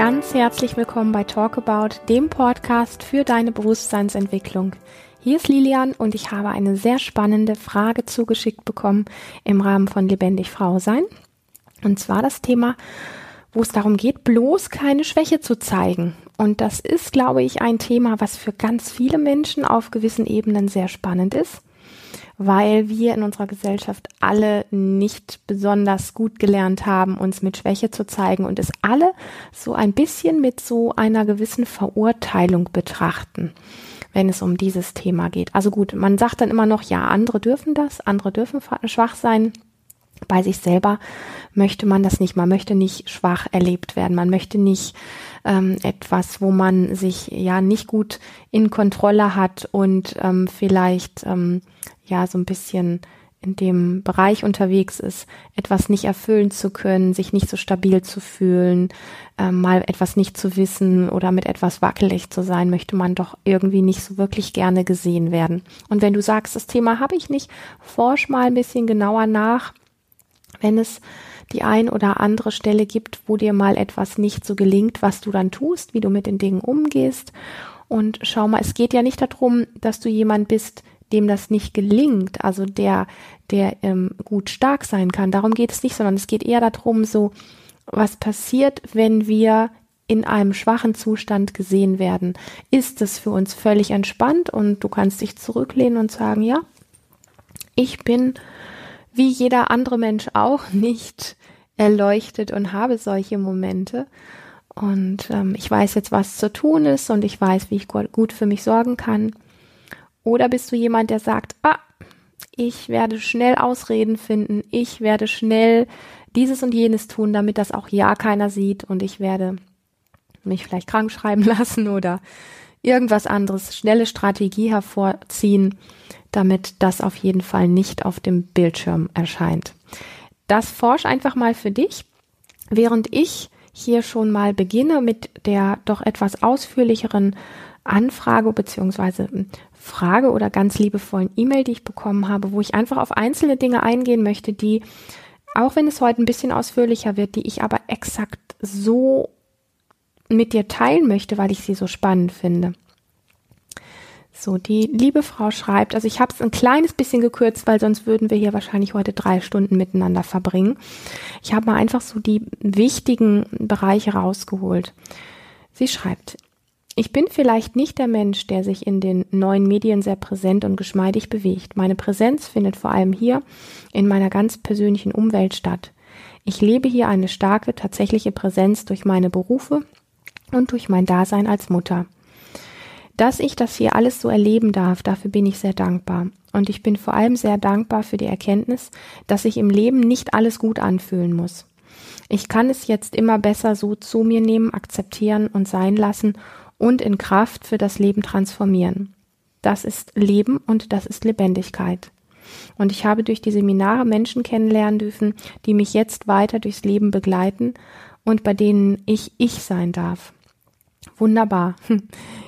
ganz herzlich willkommen bei Talk About, dem Podcast für deine Bewusstseinsentwicklung. Hier ist Lilian und ich habe eine sehr spannende Frage zugeschickt bekommen im Rahmen von Lebendig Frau sein. Und zwar das Thema, wo es darum geht, bloß keine Schwäche zu zeigen. Und das ist, glaube ich, ein Thema, was für ganz viele Menschen auf gewissen Ebenen sehr spannend ist weil wir in unserer Gesellschaft alle nicht besonders gut gelernt haben, uns mit Schwäche zu zeigen und es alle so ein bisschen mit so einer gewissen Verurteilung betrachten, wenn es um dieses Thema geht. Also gut, man sagt dann immer noch, ja, andere dürfen das, andere dürfen schwach sein. Bei sich selber möchte man das nicht. Man möchte nicht schwach erlebt werden. Man möchte nicht ähm, etwas, wo man sich ja nicht gut in Kontrolle hat und ähm, vielleicht ähm, ja so ein bisschen in dem Bereich unterwegs ist, etwas nicht erfüllen zu können, sich nicht so stabil zu fühlen, äh, mal etwas nicht zu wissen oder mit etwas wackelig zu sein, möchte man doch irgendwie nicht so wirklich gerne gesehen werden. Und wenn du sagst, das Thema habe ich nicht, forsch mal ein bisschen genauer nach, wenn es die ein oder andere Stelle gibt, wo dir mal etwas nicht so gelingt, was du dann tust, wie du mit den Dingen umgehst. Und schau mal, es geht ja nicht darum, dass du jemand bist, dem das nicht gelingt, also der, der ähm, gut stark sein kann. Darum geht es nicht, sondern es geht eher darum, so, was passiert, wenn wir in einem schwachen Zustand gesehen werden? Ist es für uns völlig entspannt und du kannst dich zurücklehnen und sagen, ja, ich bin wie jeder andere Mensch auch nicht erleuchtet und habe solche Momente. Und ähm, ich weiß jetzt, was zu tun ist und ich weiß, wie ich gut für mich sorgen kann. Oder bist du jemand, der sagt, ah, ich werde schnell Ausreden finden, ich werde schnell dieses und jenes tun, damit das auch ja keiner sieht und ich werde mich vielleicht krank schreiben lassen oder irgendwas anderes, schnelle Strategie hervorziehen, damit das auf jeden Fall nicht auf dem Bildschirm erscheint. Das forsch einfach mal für dich, während ich hier schon mal beginne mit der doch etwas ausführlicheren Anfrage beziehungsweise Frage oder ganz liebevollen E-Mail, die ich bekommen habe, wo ich einfach auf einzelne Dinge eingehen möchte, die, auch wenn es heute ein bisschen ausführlicher wird, die ich aber exakt so mit dir teilen möchte, weil ich sie so spannend finde. So, die liebe Frau schreibt, also ich habe es ein kleines bisschen gekürzt, weil sonst würden wir hier wahrscheinlich heute drei Stunden miteinander verbringen. Ich habe mal einfach so die wichtigen Bereiche rausgeholt. Sie schreibt, ich bin vielleicht nicht der Mensch, der sich in den neuen Medien sehr präsent und geschmeidig bewegt. Meine Präsenz findet vor allem hier in meiner ganz persönlichen Umwelt statt. Ich lebe hier eine starke, tatsächliche Präsenz durch meine Berufe und durch mein Dasein als Mutter. Dass ich das hier alles so erleben darf, dafür bin ich sehr dankbar. Und ich bin vor allem sehr dankbar für die Erkenntnis, dass sich im Leben nicht alles gut anfühlen muss. Ich kann es jetzt immer besser so zu mir nehmen, akzeptieren und sein lassen und in Kraft für das Leben transformieren. Das ist Leben und das ist Lebendigkeit. Und ich habe durch die Seminare Menschen kennenlernen dürfen, die mich jetzt weiter durchs Leben begleiten und bei denen ich ich sein darf. Wunderbar.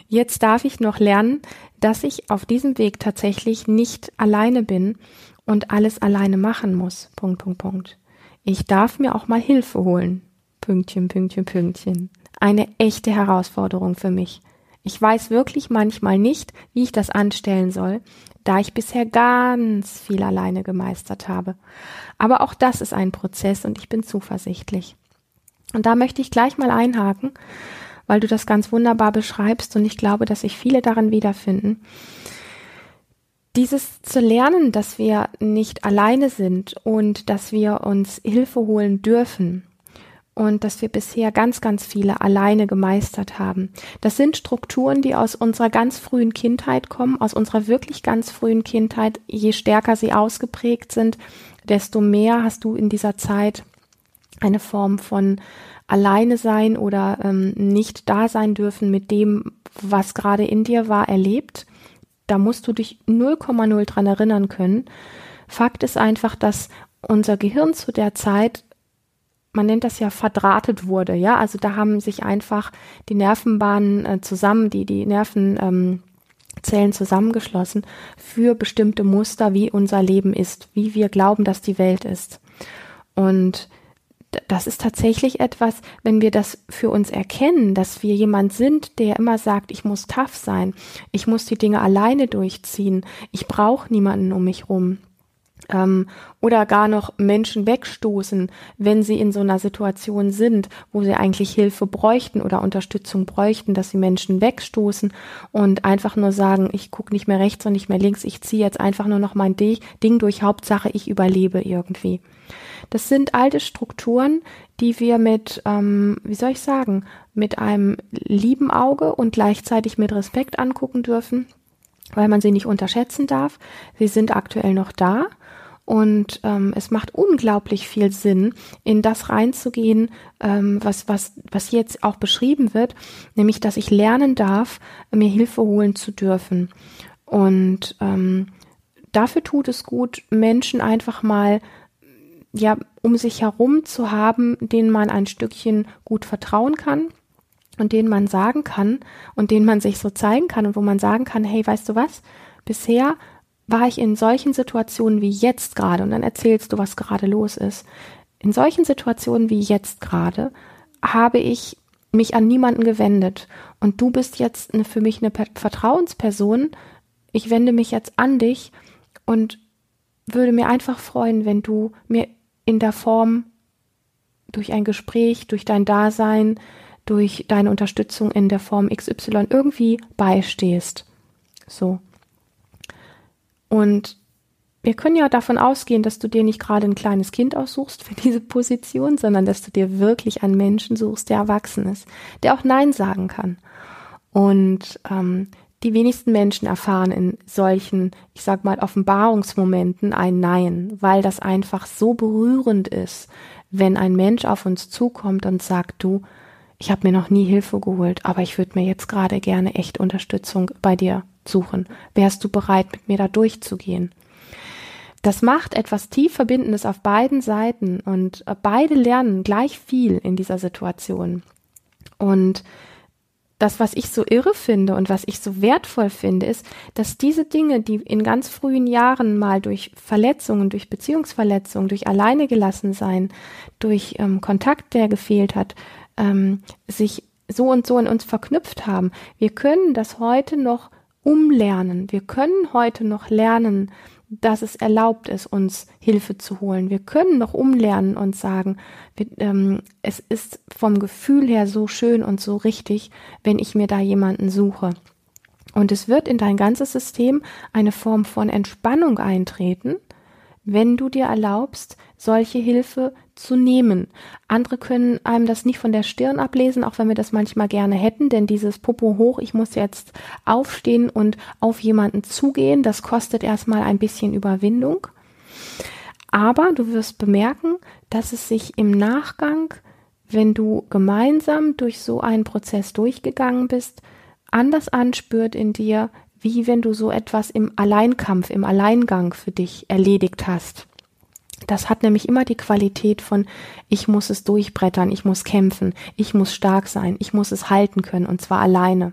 Jetzt darf ich noch lernen, dass ich auf diesem Weg tatsächlich nicht alleine bin und alles alleine machen muss. Punkt, Punkt, Punkt. Ich darf mir auch mal Hilfe holen. Pünktchen, Pünktchen, Pünktchen eine echte Herausforderung für mich. Ich weiß wirklich manchmal nicht, wie ich das anstellen soll, da ich bisher ganz viel alleine gemeistert habe. Aber auch das ist ein Prozess und ich bin zuversichtlich. Und da möchte ich gleich mal einhaken, weil du das ganz wunderbar beschreibst und ich glaube, dass sich viele darin wiederfinden. Dieses zu lernen, dass wir nicht alleine sind und dass wir uns Hilfe holen dürfen, und dass wir bisher ganz, ganz viele alleine gemeistert haben. Das sind Strukturen, die aus unserer ganz frühen Kindheit kommen, aus unserer wirklich ganz frühen Kindheit. Je stärker sie ausgeprägt sind, desto mehr hast du in dieser Zeit eine Form von alleine sein oder ähm, nicht da sein dürfen mit dem, was gerade in dir war, erlebt. Da musst du dich 0,0 dran erinnern können. Fakt ist einfach, dass unser Gehirn zu der Zeit man nennt das ja verdrahtet wurde, ja, also da haben sich einfach die Nervenbahnen äh, zusammen, die die Nervenzellen ähm, zusammengeschlossen für bestimmte Muster, wie unser Leben ist, wie wir glauben, dass die Welt ist. Und das ist tatsächlich etwas, wenn wir das für uns erkennen, dass wir jemand sind, der immer sagt, ich muss tough sein, ich muss die Dinge alleine durchziehen, ich brauche niemanden um mich rum ähm, oder gar noch Menschen wegstoßen, wenn sie in so einer Situation sind, wo sie eigentlich Hilfe bräuchten oder Unterstützung bräuchten, dass sie Menschen wegstoßen und einfach nur sagen, ich gucke nicht mehr rechts und nicht mehr links, ich ziehe jetzt einfach nur noch mein Ding durch, Hauptsache ich überlebe irgendwie. Das sind alte Strukturen, die wir mit, ähm, wie soll ich sagen, mit einem lieben Auge und gleichzeitig mit Respekt angucken dürfen, weil man sie nicht unterschätzen darf. Sie sind aktuell noch da und ähm, es macht unglaublich viel Sinn, in das reinzugehen, ähm, was, was, was jetzt auch beschrieben wird, nämlich, dass ich lernen darf, mir Hilfe holen zu dürfen. Und ähm, dafür tut es gut, Menschen einfach mal ja, um sich herum zu haben, denen man ein Stückchen gut vertrauen kann und denen man sagen kann und denen man sich so zeigen kann und wo man sagen kann, hey, weißt du was? Bisher war ich in solchen Situationen wie jetzt gerade, und dann erzählst du, was gerade los ist. In solchen Situationen wie jetzt gerade habe ich mich an niemanden gewendet und du bist jetzt eine, für mich eine Vertrauensperson. Ich wende mich jetzt an dich und würde mir einfach freuen, wenn du mir in der Form durch ein Gespräch, durch dein Dasein, durch deine Unterstützung in der Form XY irgendwie beistehst. So. Und wir können ja davon ausgehen, dass du dir nicht gerade ein kleines Kind aussuchst für diese Position, sondern dass du dir wirklich einen Menschen suchst, der erwachsen ist, der auch Nein sagen kann. Und ähm, die wenigsten Menschen erfahren in solchen, ich sag mal, Offenbarungsmomenten ein Nein, weil das einfach so berührend ist, wenn ein Mensch auf uns zukommt und sagt, du, ich habe mir noch nie Hilfe geholt, aber ich würde mir jetzt gerade gerne echt Unterstützung bei dir suchen. Wärst du bereit, mit mir da durchzugehen? Das macht etwas tief Verbindendes auf beiden Seiten und beide lernen gleich viel in dieser Situation. Und das, was ich so irre finde und was ich so wertvoll finde, ist, dass diese Dinge, die in ganz frühen Jahren mal durch Verletzungen, durch Beziehungsverletzungen, durch alleine gelassen sein, durch ähm, Kontakt, der gefehlt hat, ähm, sich so und so in uns verknüpft haben. Wir können das heute noch umlernen. Wir können heute noch lernen, dass es erlaubt ist, uns Hilfe zu holen. Wir können noch umlernen und sagen, wir, ähm, es ist vom Gefühl her so schön und so richtig, wenn ich mir da jemanden suche. Und es wird in dein ganzes System eine Form von Entspannung eintreten, wenn du dir erlaubst, solche Hilfe zu nehmen. Andere können einem das nicht von der Stirn ablesen, auch wenn wir das manchmal gerne hätten, denn dieses Popo hoch, ich muss jetzt aufstehen und auf jemanden zugehen, das kostet erstmal ein bisschen Überwindung. Aber du wirst bemerken, dass es sich im Nachgang, wenn du gemeinsam durch so einen Prozess durchgegangen bist, anders anspürt in dir, wie wenn du so etwas im Alleinkampf, im Alleingang für dich erledigt hast. Das hat nämlich immer die Qualität von, ich muss es durchbrettern, ich muss kämpfen, ich muss stark sein, ich muss es halten können und zwar alleine.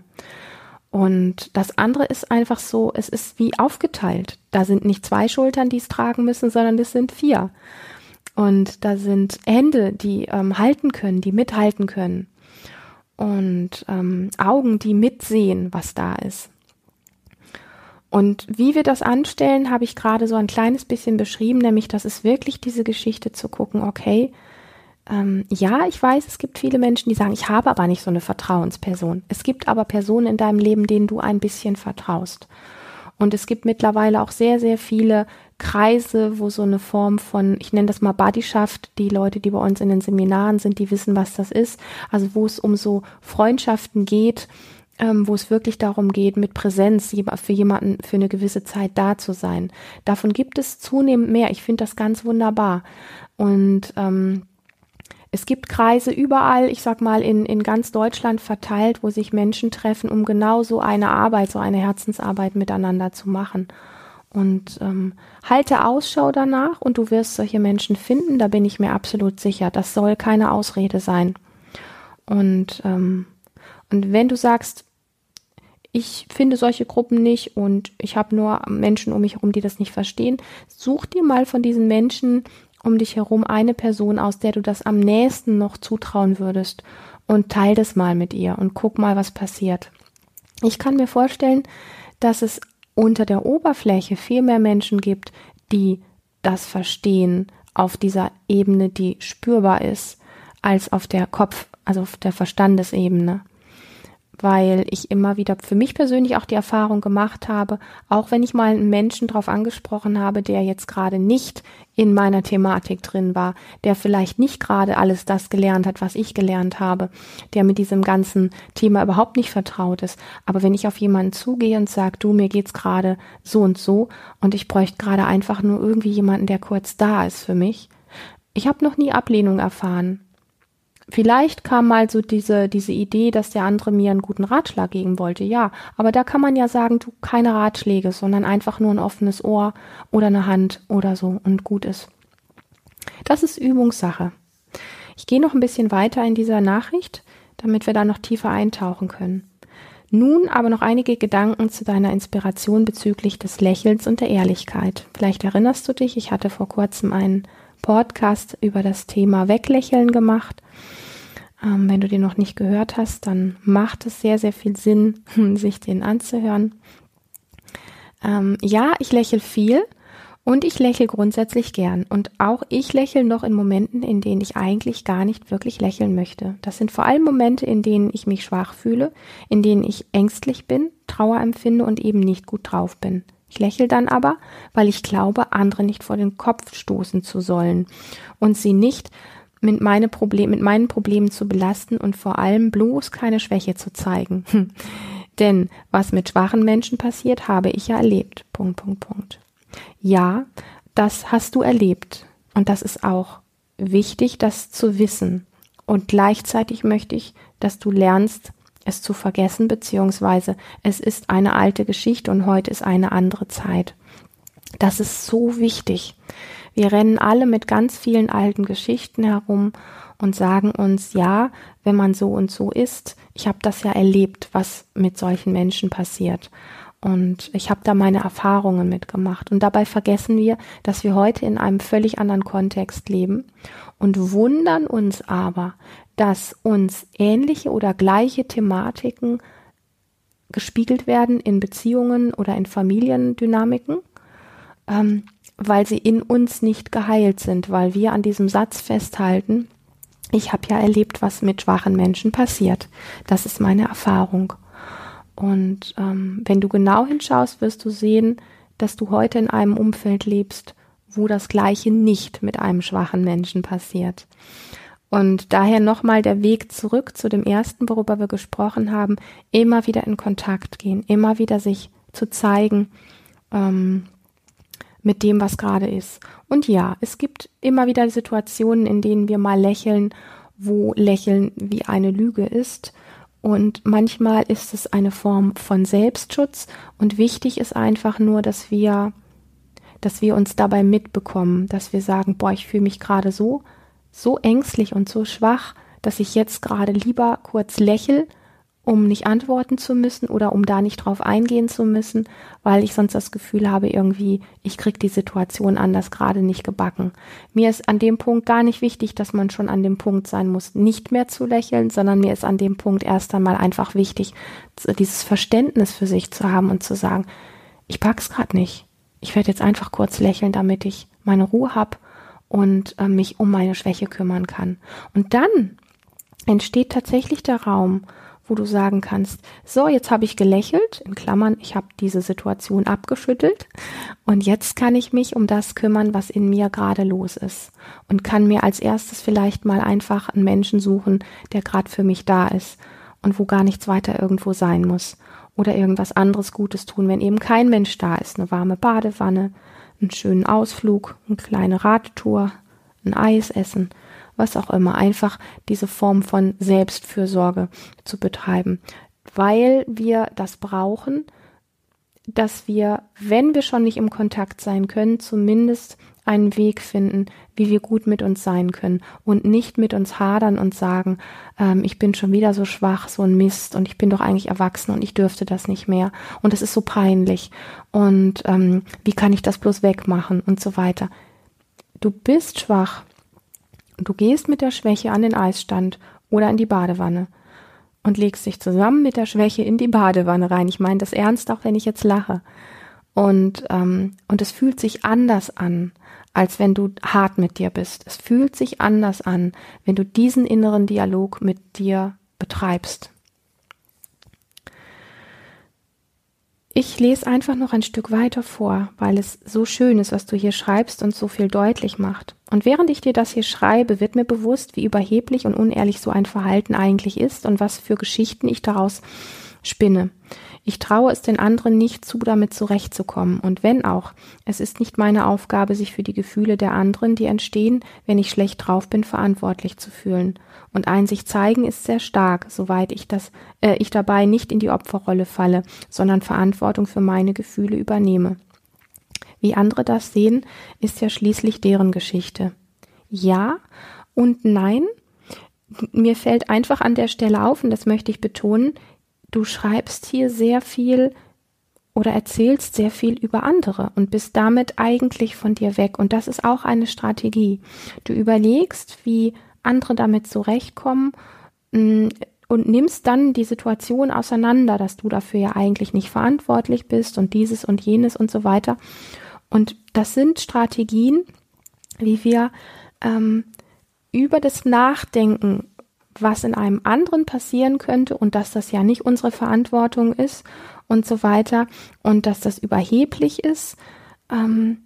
Und das andere ist einfach so, es ist wie aufgeteilt. Da sind nicht zwei Schultern, die es tragen müssen, sondern es sind vier. Und da sind Hände, die ähm, halten können, die mithalten können. Und ähm, Augen, die mitsehen, was da ist. Und wie wir das anstellen, habe ich gerade so ein kleines bisschen beschrieben, nämlich das ist wirklich diese Geschichte zu gucken, okay, ähm, ja, ich weiß, es gibt viele Menschen, die sagen, ich habe aber nicht so eine Vertrauensperson. Es gibt aber Personen in deinem Leben, denen du ein bisschen vertraust. Und es gibt mittlerweile auch sehr, sehr viele Kreise, wo so eine Form von, ich nenne das mal Bodyschaft, die Leute, die bei uns in den Seminaren sind, die wissen, was das ist. Also wo es um so Freundschaften geht, ähm, wo es wirklich darum geht, mit Präsenz für jemanden für eine gewisse Zeit da zu sein. Davon gibt es zunehmend mehr. Ich finde das ganz wunderbar. Und ähm, es gibt Kreise überall, ich sag mal, in, in ganz Deutschland verteilt, wo sich Menschen treffen, um genau so eine Arbeit, so eine Herzensarbeit miteinander zu machen. Und ähm, halte Ausschau danach und du wirst solche Menschen finden, da bin ich mir absolut sicher. Das soll keine Ausrede sein. Und, ähm, und wenn du sagst, ich finde solche Gruppen nicht und ich habe nur Menschen um mich herum, die das nicht verstehen. Such dir mal von diesen Menschen um dich herum eine Person aus, der du das am nächsten noch zutrauen würdest und teil das mal mit ihr und guck mal, was passiert. Ich kann mir vorstellen, dass es unter der Oberfläche viel mehr Menschen gibt, die das verstehen auf dieser Ebene, die spürbar ist, als auf der Kopf, also auf der Verstandesebene weil ich immer wieder für mich persönlich auch die Erfahrung gemacht habe, auch wenn ich mal einen Menschen darauf angesprochen habe, der jetzt gerade nicht in meiner Thematik drin war, der vielleicht nicht gerade alles das gelernt hat, was ich gelernt habe, der mit diesem ganzen Thema überhaupt nicht vertraut ist. Aber wenn ich auf jemanden zugehe und sage, du, mir geht's gerade so und so und ich bräuchte gerade einfach nur irgendwie jemanden, der kurz da ist für mich. Ich habe noch nie Ablehnung erfahren. Vielleicht kam mal so diese, diese Idee, dass der andere mir einen guten Ratschlag geben wollte, ja. Aber da kann man ja sagen, du keine Ratschläge, sondern einfach nur ein offenes Ohr oder eine Hand oder so und gut ist. Das ist Übungssache. Ich gehe noch ein bisschen weiter in dieser Nachricht, damit wir da noch tiefer eintauchen können. Nun aber noch einige Gedanken zu deiner Inspiration bezüglich des Lächelns und der Ehrlichkeit. Vielleicht erinnerst du dich, ich hatte vor kurzem einen Podcast über das Thema Weglächeln gemacht ähm, wenn du den noch nicht gehört hast, dann macht es sehr, sehr viel Sinn, sich den anzuhören. Ähm, ja, ich lächle viel und ich lächle grundsätzlich gern. Und auch ich lächle noch in Momenten, in denen ich eigentlich gar nicht wirklich lächeln möchte. Das sind vor allem Momente, in denen ich mich schwach fühle, in denen ich ängstlich bin, Trauer empfinde und eben nicht gut drauf bin. Ich lächle dann aber, weil ich glaube, andere nicht vor den Kopf stoßen zu sollen und sie nicht mit, meine Problem, mit meinen Problemen zu belasten und vor allem bloß keine Schwäche zu zeigen. Denn was mit schwachen Menschen passiert, habe ich ja erlebt. Punkt, Punkt, Punkt. Ja, das hast du erlebt. Und das ist auch wichtig, das zu wissen. Und gleichzeitig möchte ich, dass du lernst, es zu vergessen, beziehungsweise es ist eine alte Geschichte und heute ist eine andere Zeit. Das ist so wichtig. Wir rennen alle mit ganz vielen alten Geschichten herum und sagen uns, ja, wenn man so und so ist, ich habe das ja erlebt, was mit solchen Menschen passiert. Und ich habe da meine Erfahrungen mitgemacht. Und dabei vergessen wir, dass wir heute in einem völlig anderen Kontext leben und wundern uns aber, dass uns ähnliche oder gleiche Thematiken gespiegelt werden in Beziehungen oder in Familiendynamiken. Ähm, weil sie in uns nicht geheilt sind, weil wir an diesem Satz festhalten, ich habe ja erlebt, was mit schwachen Menschen passiert. Das ist meine Erfahrung. Und ähm, wenn du genau hinschaust, wirst du sehen, dass du heute in einem Umfeld lebst, wo das Gleiche nicht mit einem schwachen Menschen passiert. Und daher nochmal der Weg zurück zu dem ersten, worüber wir gesprochen haben, immer wieder in Kontakt gehen, immer wieder sich zu zeigen, ähm, mit dem, was gerade ist. Und ja, es gibt immer wieder Situationen, in denen wir mal lächeln, wo Lächeln wie eine Lüge ist. Und manchmal ist es eine Form von Selbstschutz. Und wichtig ist einfach nur, dass wir, dass wir uns dabei mitbekommen, dass wir sagen, boah, ich fühle mich gerade so, so ängstlich und so schwach, dass ich jetzt gerade lieber kurz lächel um nicht antworten zu müssen oder um da nicht drauf eingehen zu müssen, weil ich sonst das Gefühl habe, irgendwie, ich krieg die Situation anders gerade nicht gebacken. Mir ist an dem Punkt gar nicht wichtig, dass man schon an dem Punkt sein muss, nicht mehr zu lächeln, sondern mir ist an dem Punkt erst einmal einfach wichtig, dieses Verständnis für sich zu haben und zu sagen, ich pack's gerade nicht. Ich werde jetzt einfach kurz lächeln, damit ich meine Ruhe hab und äh, mich um meine Schwäche kümmern kann. Und dann entsteht tatsächlich der Raum, wo du sagen kannst, so, jetzt habe ich gelächelt, in Klammern, ich habe diese Situation abgeschüttelt und jetzt kann ich mich um das kümmern, was in mir gerade los ist und kann mir als erstes vielleicht mal einfach einen Menschen suchen, der gerade für mich da ist und wo gar nichts weiter irgendwo sein muss oder irgendwas anderes Gutes tun, wenn eben kein Mensch da ist, eine warme Badewanne, einen schönen Ausflug, eine kleine Radtour, ein Eis essen was auch immer, einfach diese Form von Selbstfürsorge zu betreiben, weil wir das brauchen, dass wir, wenn wir schon nicht im Kontakt sein können, zumindest einen Weg finden, wie wir gut mit uns sein können und nicht mit uns hadern und sagen, ähm, ich bin schon wieder so schwach, so ein Mist und ich bin doch eigentlich erwachsen und ich dürfte das nicht mehr. Und es ist so peinlich. Und ähm, wie kann ich das bloß wegmachen und so weiter? Du bist schwach. Du gehst mit der Schwäche an den Eisstand oder in die Badewanne und legst dich zusammen mit der Schwäche in die Badewanne rein. Ich meine das ernst, auch wenn ich jetzt lache. Und, ähm, und es fühlt sich anders an, als wenn du hart mit dir bist. Es fühlt sich anders an, wenn du diesen inneren Dialog mit dir betreibst. Ich lese einfach noch ein Stück weiter vor, weil es so schön ist, was du hier schreibst und so viel deutlich macht. Und während ich dir das hier schreibe, wird mir bewusst, wie überheblich und unehrlich so ein Verhalten eigentlich ist und was für Geschichten ich daraus spinne. Ich traue es den anderen nicht zu, damit zurechtzukommen. Und wenn auch, es ist nicht meine Aufgabe, sich für die Gefühle der anderen, die entstehen, wenn ich schlecht drauf bin, verantwortlich zu fühlen. Und ein sich zeigen ist sehr stark, soweit ich das, äh, ich dabei nicht in die Opferrolle falle, sondern Verantwortung für meine Gefühle übernehme. Wie andere das sehen, ist ja schließlich deren Geschichte. Ja und nein. Mir fällt einfach an der Stelle auf, und das möchte ich betonen, du schreibst hier sehr viel oder erzählst sehr viel über andere und bist damit eigentlich von dir weg. Und das ist auch eine Strategie. Du überlegst, wie andere damit zurechtkommen mm, und nimmst dann die Situation auseinander, dass du dafür ja eigentlich nicht verantwortlich bist und dieses und jenes und so weiter. Und das sind Strategien, wie wir ähm, über das Nachdenken was in einem anderen passieren könnte und dass das ja nicht unsere Verantwortung ist und so weiter und dass das überheblich ist, ähm,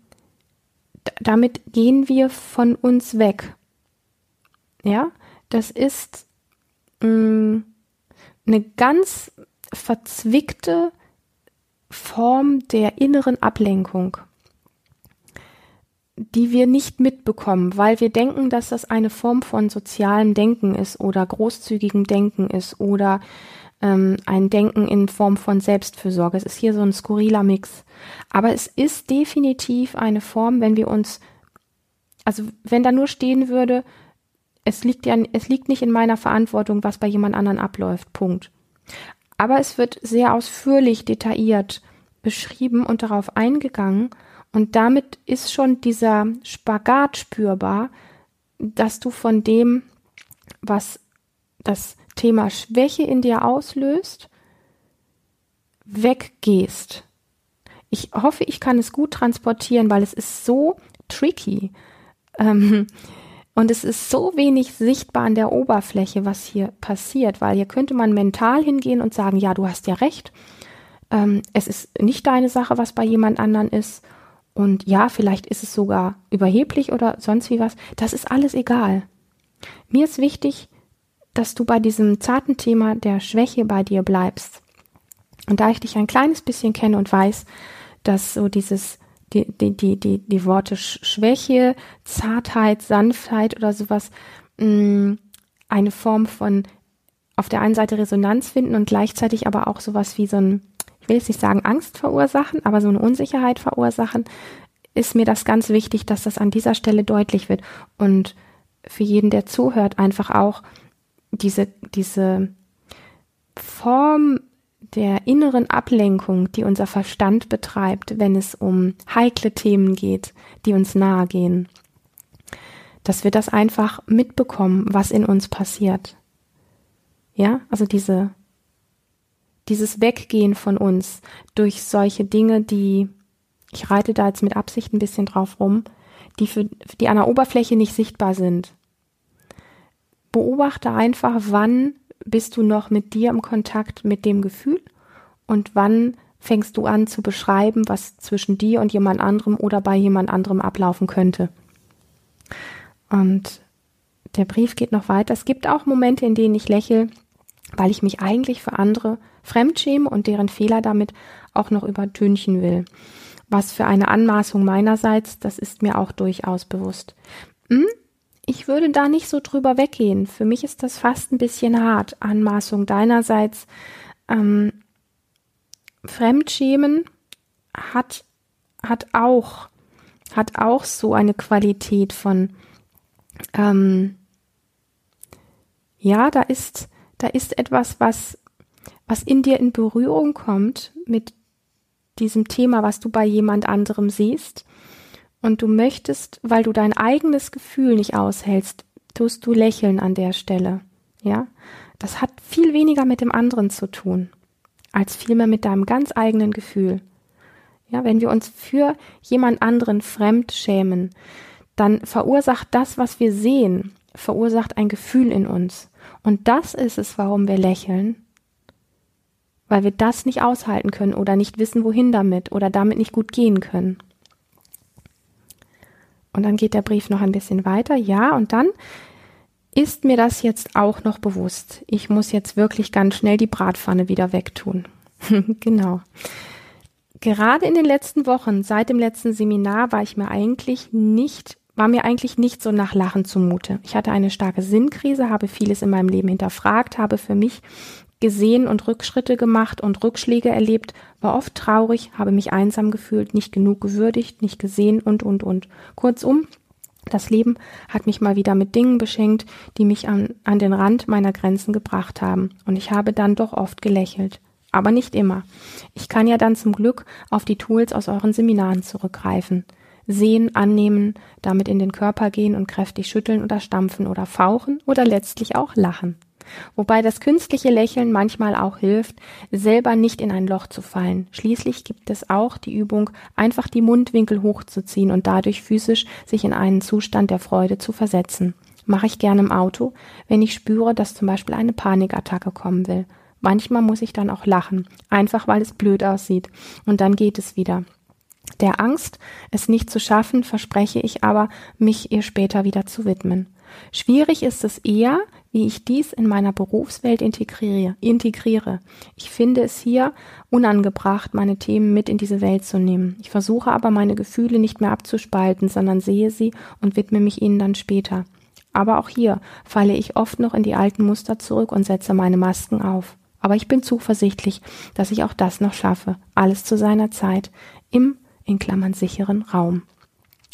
damit gehen wir von uns weg. Ja, das ist mh, mm, eine ganz verzwickte Form der inneren Ablenkung die wir nicht mitbekommen, weil wir denken, dass das eine Form von sozialem Denken ist oder großzügigem Denken ist oder ähm, ein Denken in Form von Selbstfürsorge. Es ist hier so ein skurriler Mix. Aber es ist definitiv eine Form, wenn wir uns, also wenn da nur stehen würde, es liegt ja, es liegt nicht in meiner Verantwortung, was bei jemand anderen abläuft. Punkt. Aber es wird sehr ausführlich detailliert beschrieben und darauf eingegangen und damit ist schon dieser Spagat spürbar, dass du von dem, was das Thema Schwäche in dir auslöst, weggehst. Ich hoffe, ich kann es gut transportieren, weil es ist so tricky. Ähm, und es ist so wenig sichtbar an der Oberfläche, was hier passiert, weil hier könnte man mental hingehen und sagen, ja, du hast ja recht. Ähm, es ist nicht deine Sache, was bei jemand anderen ist. Und ja, vielleicht ist es sogar überheblich oder sonst wie was. Das ist alles egal. Mir ist wichtig, dass du bei diesem zarten Thema der Schwäche bei dir bleibst. Und da ich dich ein kleines bisschen kenne und weiß, dass so dieses, die, die, die, die, die Worte Schwäche, Zartheit, Sanftheit oder sowas mh, mm, eine Form von auf der einen Seite Resonanz finden und gleichzeitig aber auch sowas wie so ein ich will jetzt nicht sagen Angst verursachen, aber so eine Unsicherheit verursachen, ist mir das ganz wichtig, dass das an dieser Stelle deutlich wird und für jeden, der zuhört, einfach auch diese, diese Form der inneren Ablenkung, die unser Verstand betreibt, wenn es um heikle Themen geht, die uns nahe gehen, dass wir das einfach mitbekommen, was in uns passiert. Ja, also diese dieses Weggehen von uns durch solche Dinge, die, ich reite da jetzt mit Absicht ein bisschen drauf rum, die für, die an der Oberfläche nicht sichtbar sind. Beobachte einfach, wann bist du noch mit dir im Kontakt mit dem Gefühl und wann fängst du an zu beschreiben, was zwischen dir und jemand anderem oder bei jemand anderem ablaufen könnte. Und der Brief geht noch weiter. Es gibt auch Momente, in denen ich lächle, weil ich mich eigentlich für andere fremdschäme und deren Fehler damit auch noch übertünchen will. Was für eine Anmaßung meinerseits, das ist mir auch durchaus bewusst. Hm? Ich würde da nicht so drüber weggehen. Für mich ist das fast ein bisschen hart. Anmaßung deinerseits. Ähm, Fremdschämen hat, hat auch, hat auch so eine Qualität von, ähm, ja, da ist, da ist etwas, was was in dir in Berührung kommt mit diesem Thema, was du bei jemand anderem siehst und du möchtest, weil du dein eigenes Gefühl nicht aushältst, tust du lächeln an der Stelle. Ja? Das hat viel weniger mit dem anderen zu tun, als vielmehr mit deinem ganz eigenen Gefühl. Ja, wenn wir uns für jemand anderen fremd schämen, dann verursacht das, was wir sehen, verursacht ein Gefühl in uns. Und das ist es, warum wir lächeln, weil wir das nicht aushalten können oder nicht wissen, wohin damit oder damit nicht gut gehen können. Und dann geht der Brief noch ein bisschen weiter. Ja, und dann ist mir das jetzt auch noch bewusst. Ich muss jetzt wirklich ganz schnell die Bratpfanne wieder wegtun. genau. Gerade in den letzten Wochen, seit dem letzten Seminar, war ich mir eigentlich nicht, war mir eigentlich nicht so nach Lachen zumute. Ich hatte eine starke Sinnkrise, habe vieles in meinem Leben hinterfragt, habe für mich gesehen und Rückschritte gemacht und Rückschläge erlebt, war oft traurig, habe mich einsam gefühlt, nicht genug gewürdigt, nicht gesehen und, und, und. Kurzum, das Leben hat mich mal wieder mit Dingen beschenkt, die mich an, an den Rand meiner Grenzen gebracht haben. Und ich habe dann doch oft gelächelt. Aber nicht immer. Ich kann ja dann zum Glück auf die Tools aus euren Seminaren zurückgreifen. Sehen, annehmen, damit in den Körper gehen und kräftig schütteln oder stampfen oder fauchen oder letztlich auch lachen. Wobei das künstliche Lächeln manchmal auch hilft, selber nicht in ein Loch zu fallen. Schließlich gibt es auch die Übung, einfach die Mundwinkel hochzuziehen und dadurch physisch sich in einen Zustand der Freude zu versetzen. Mache ich gerne im Auto, wenn ich spüre, dass zum Beispiel eine Panikattacke kommen will. Manchmal muss ich dann auch lachen, einfach weil es blöd aussieht. Und dann geht es wieder. Der Angst, es nicht zu schaffen, verspreche ich aber, mich ihr später wieder zu widmen. Schwierig ist es eher, wie ich dies in meiner Berufswelt integriere. integriere. Ich finde es hier unangebracht, meine Themen mit in diese Welt zu nehmen. Ich versuche aber, meine Gefühle nicht mehr abzuspalten, sondern sehe sie und widme mich ihnen dann später. Aber auch hier falle ich oft noch in die alten Muster zurück und setze meine Masken auf. Aber ich bin zuversichtlich, dass ich auch das noch schaffe. Alles zu seiner Zeit. Im, in Klammern, sicheren Raum.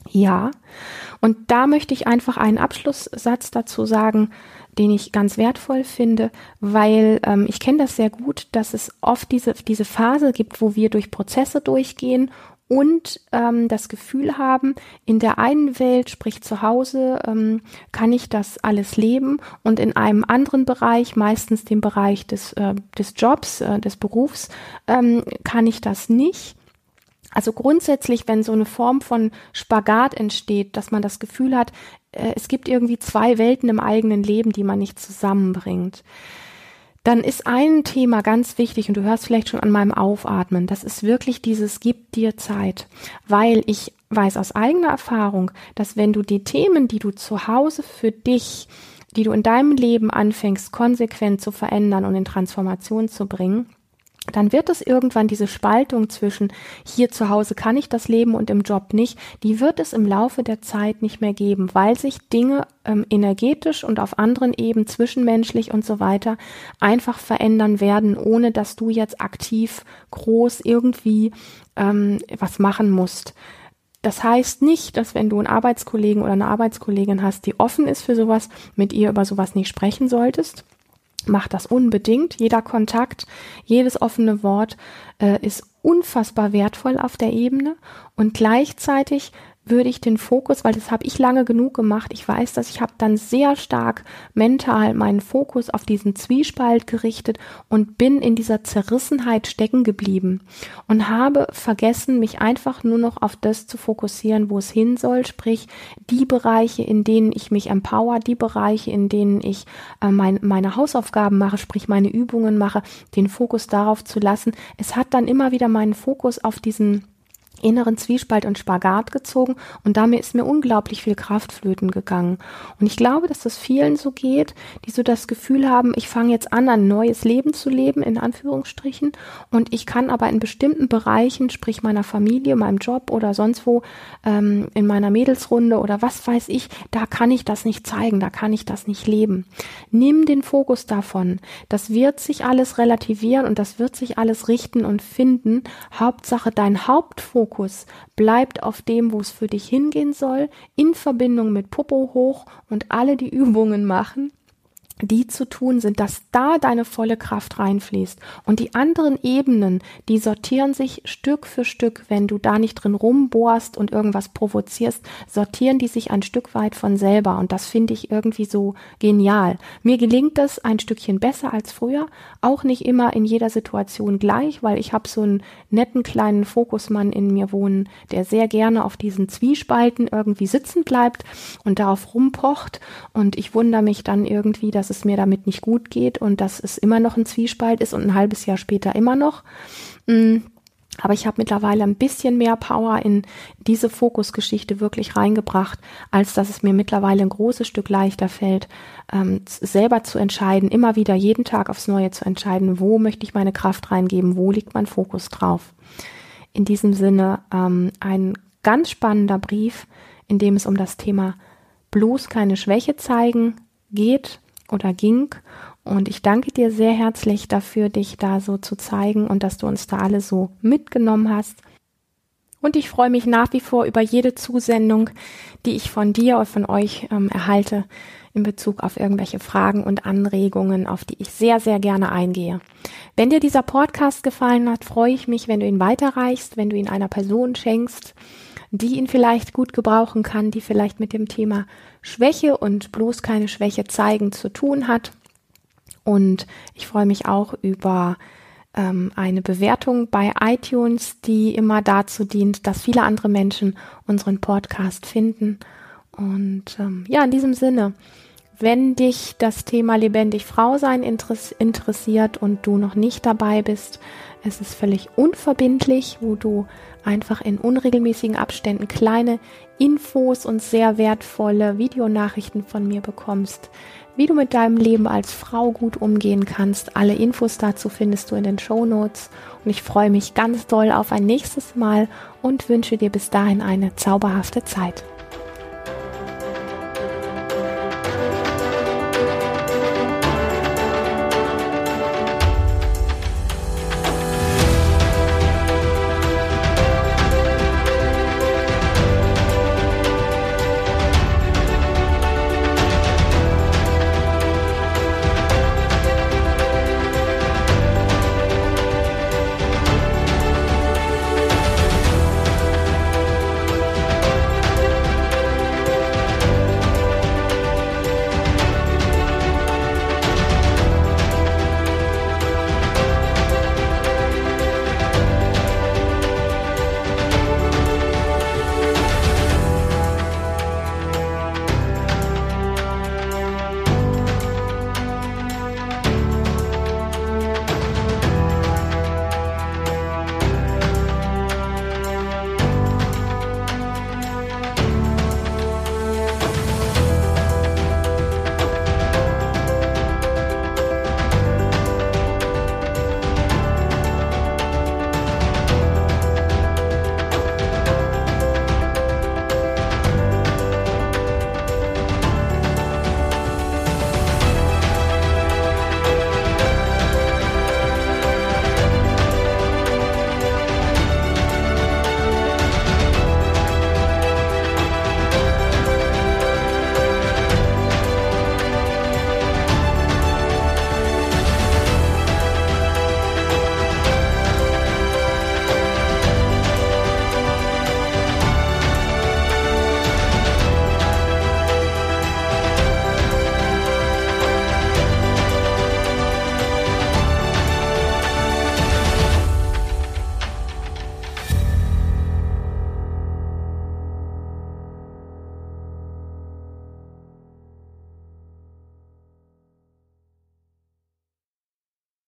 Ja. Und da möchte ich einfach einen Abschlusssatz dazu sagen, den ich ganz wertvoll finde, weil ähm, ich kenne das sehr gut, dass es oft diese, diese Phase gibt, wo wir durch Prozesse durchgehen und ähm, das Gefühl haben, in der einen Welt, sprich zu Hause, ähm, kann ich das alles leben und in einem anderen Bereich, meistens dem Bereich des, äh, des Jobs, äh, des Berufs, ähm, kann ich das nicht. Also grundsätzlich, wenn so eine Form von Spagat entsteht, dass man das Gefühl hat, äh, es gibt irgendwie zwei Welten im eigenen Leben, die man nicht zusammenbringt, dann ist ein Thema ganz wichtig und du hörst vielleicht schon an meinem Aufatmen. Das ist wirklich dieses Gib dir Zeit, weil ich weiß aus eigener Erfahrung, dass wenn du die Themen, die du zu Hause für dich, die du in deinem Leben anfängst, konsequent zu verändern und in Transformation zu bringen, dann wird es irgendwann diese Spaltung zwischen hier zu Hause kann ich das Leben und im Job nicht, die wird es im Laufe der Zeit nicht mehr geben, weil sich Dinge ähm, energetisch und auf anderen Ebenen zwischenmenschlich und so weiter einfach verändern werden, ohne dass du jetzt aktiv groß irgendwie ähm, was machen musst. Das heißt nicht, dass wenn du einen Arbeitskollegen oder eine Arbeitskollegin hast, die offen ist für sowas, mit ihr über sowas nicht sprechen solltest Macht das unbedingt. Jeder Kontakt, jedes offene Wort äh, ist unfassbar wertvoll auf der Ebene und gleichzeitig würde ich den Fokus, weil das habe ich lange genug gemacht, ich weiß, dass ich habe dann sehr stark mental meinen Fokus auf diesen Zwiespalt gerichtet und bin in dieser Zerrissenheit stecken geblieben und habe vergessen, mich einfach nur noch auf das zu fokussieren, wo es hin soll, sprich die Bereiche, in denen ich mich empower, die Bereiche, in denen ich äh, mein, meine Hausaufgaben mache, sprich meine Übungen mache, den Fokus darauf zu lassen. Es hat dann immer wieder meinen Fokus auf diesen inneren Zwiespalt und Spagat gezogen und damit ist mir unglaublich viel Kraft flöten gegangen. Und ich glaube, dass das vielen so geht, die so das Gefühl haben, ich fange jetzt an, ein neues Leben zu leben, in Anführungsstrichen, und ich kann aber in bestimmten Bereichen, sprich meiner Familie, meinem Job oder sonst wo, ähm, in meiner Mädelsrunde oder was weiß ich, da kann ich das nicht zeigen, da kann ich das nicht leben. Nimm den Fokus davon. Das wird sich alles relativieren und das wird sich alles richten und finden. Hauptsache dein Hauptfokus Fokus bleibt auf dem, wo es für dich hingehen soll, in Verbindung mit Popo hoch und alle die Übungen machen, die zu tun sind, dass da deine volle Kraft reinfließt. Und die anderen Ebenen, die sortieren sich Stück für Stück, wenn du da nicht drin rumbohrst und irgendwas provozierst, sortieren die sich ein Stück weit von selber. Und das finde ich irgendwie so genial. Mir gelingt das ein Stückchen besser als früher, auch nicht immer in jeder Situation gleich, weil ich habe so einen netten kleinen Fokusmann in mir wohnen, der sehr gerne auf diesen Zwiespalten irgendwie sitzen bleibt und darauf rumpocht. Und ich wundere mich dann irgendwie, dass es mir damit nicht gut geht und dass es immer noch ein Zwiespalt ist und ein halbes Jahr später immer noch. Mm, aber ich habe mittlerweile ein bisschen mehr Power in diese Fokusgeschichte wirklich reingebracht, als dass es mir mittlerweile ein großes Stück leichter fällt, ähm, selber zu entscheiden, immer wieder jeden Tag aufs Neue zu entscheiden, wo möchte ich meine Kraft reingeben, wo liegt mein Fokus drauf. In diesem Sinne ähm, ein ganz spannender Brief, in dem es um das Thema bloß keine Schwäche zeigen geht oder ging. Und ich danke dir sehr herzlich dafür, dich da so zu zeigen und dass du uns da alle so mitgenommen hast. Und ich freue mich nach wie vor über jede Zusendung, die ich von dir und von euch ähm, erhalte in Bezug auf irgendwelche Fragen und Anregungen, auf die ich sehr, sehr gerne eingehe. Wenn dir dieser Podcast gefallen hat, freue ich mich, wenn du ihn weiterreichst, wenn du ihn einer Person schenkst, die ihn vielleicht gut gebrauchen kann, die vielleicht mit dem Thema Schwäche und bloß keine Schwäche zeigen zu tun hat. Und ich freue mich auch über ähm, eine Bewertung bei iTunes, die immer dazu dient, dass viele andere Menschen unseren Podcast finden. Und ähm, ja, in diesem Sinne, wenn dich das Thema lebendig Frau sein interessiert und du noch nicht dabei bist, es ist völlig unverbindlich, wo du einfach in unregelmäßigen Abständen kleine Infos und sehr wertvolle Videonachrichten von mir bekommst, wie du mit deinem Leben als Frau gut umgehen kannst. Alle Infos dazu findest du in den Show Notes. Und ich freue mich ganz doll auf ein nächstes Mal und wünsche dir bis dahin eine zauberhafte Zeit.